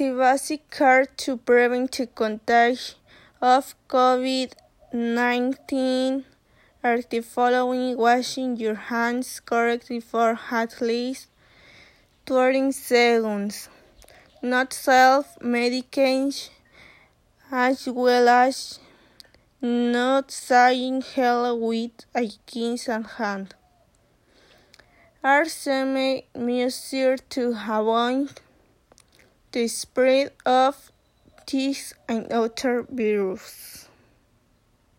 Basic care to prevent the contagion of COVID-19 are the following: washing your hands correctly for at least 20 seconds, not self-medication, as well as not saying hello with a kiss and hand. Are some measures to avoid the spread of this and other viruses.